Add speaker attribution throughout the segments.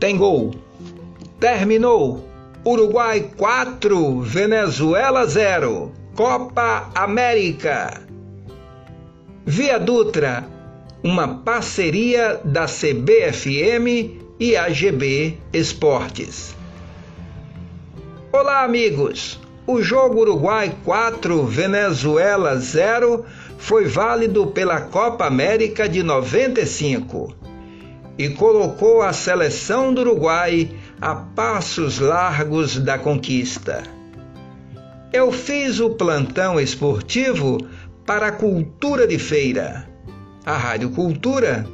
Speaker 1: Tem gol. Terminou. Uruguai 4, Venezuela 0. Copa América. Via Dutra, uma parceria da CBFM e AGB Esportes. Olá, amigos! O jogo Uruguai 4, Venezuela 0 foi válido pela Copa América de 95 e colocou a seleção do Uruguai a passos largos da conquista. Eu fiz o plantão esportivo para a Cultura de Feira. A Rádio Cultura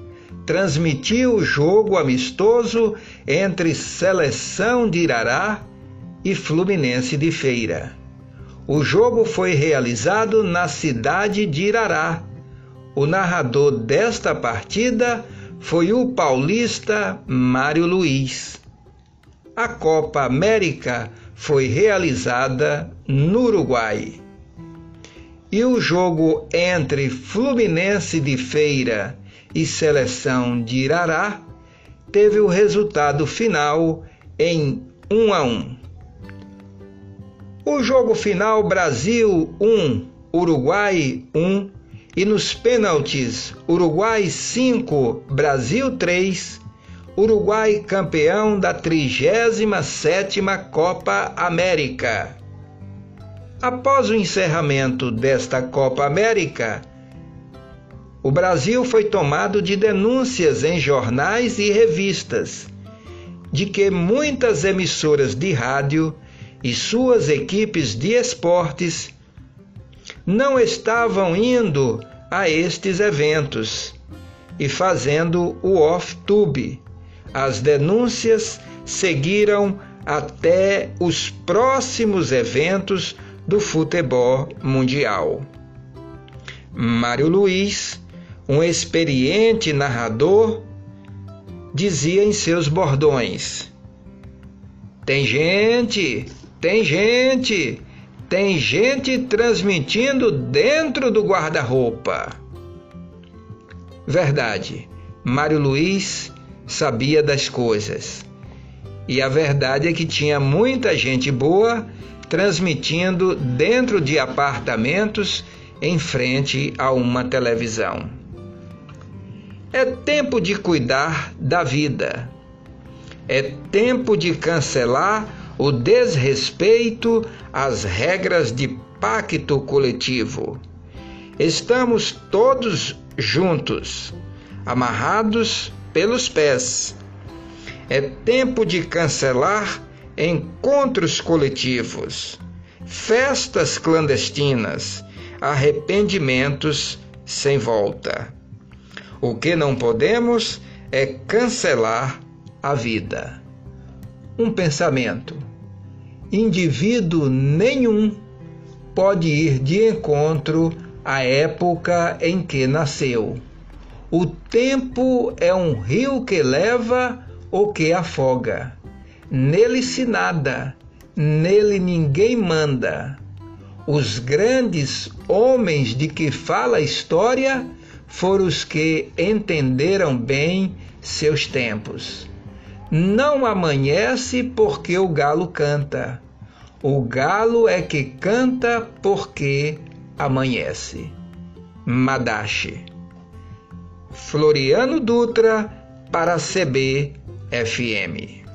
Speaker 1: transmitiu o jogo amistoso entre Seleção de Irará e Fluminense de Feira. O jogo foi realizado na cidade de Irará. O narrador desta partida foi o paulista Mário Luiz. A Copa América foi realizada no Uruguai. E o jogo entre Fluminense de Feira e Seleção de Irará teve o resultado final em 1 a 1. O jogo final Brasil 1, Uruguai 1 e nos pênaltis Uruguai 5, Brasil 3, Uruguai campeão da 37ª Copa América. Após o encerramento desta Copa América, o Brasil foi tomado de denúncias em jornais e revistas de que muitas emissoras de rádio e suas equipes de esportes não estavam indo a estes eventos e fazendo o off-tube. As denúncias seguiram até os próximos eventos do futebol mundial. Mário Luiz, um experiente narrador, dizia em seus bordões: Tem gente tem gente, tem gente transmitindo dentro do guarda-roupa. Verdade, Mário Luiz sabia das coisas. E a verdade é que tinha muita gente boa transmitindo dentro de apartamentos em frente a uma televisão. É tempo de cuidar da vida. É tempo de cancelar o desrespeito às regras de pacto coletivo. Estamos todos juntos, amarrados pelos pés. É tempo de cancelar encontros coletivos, festas clandestinas, arrependimentos sem volta. O que não podemos é cancelar a vida. Um pensamento indivíduo nenhum pode ir de encontro à época em que nasceu. O tempo é um rio que leva ou que afoga. Nele se nada, nele ninguém manda. Os grandes homens de que fala a história foram os que entenderam bem seus tempos. Não amanhece porque o galo canta. O galo é que canta porque amanhece. Madache. Floriano Dutra para CB FM.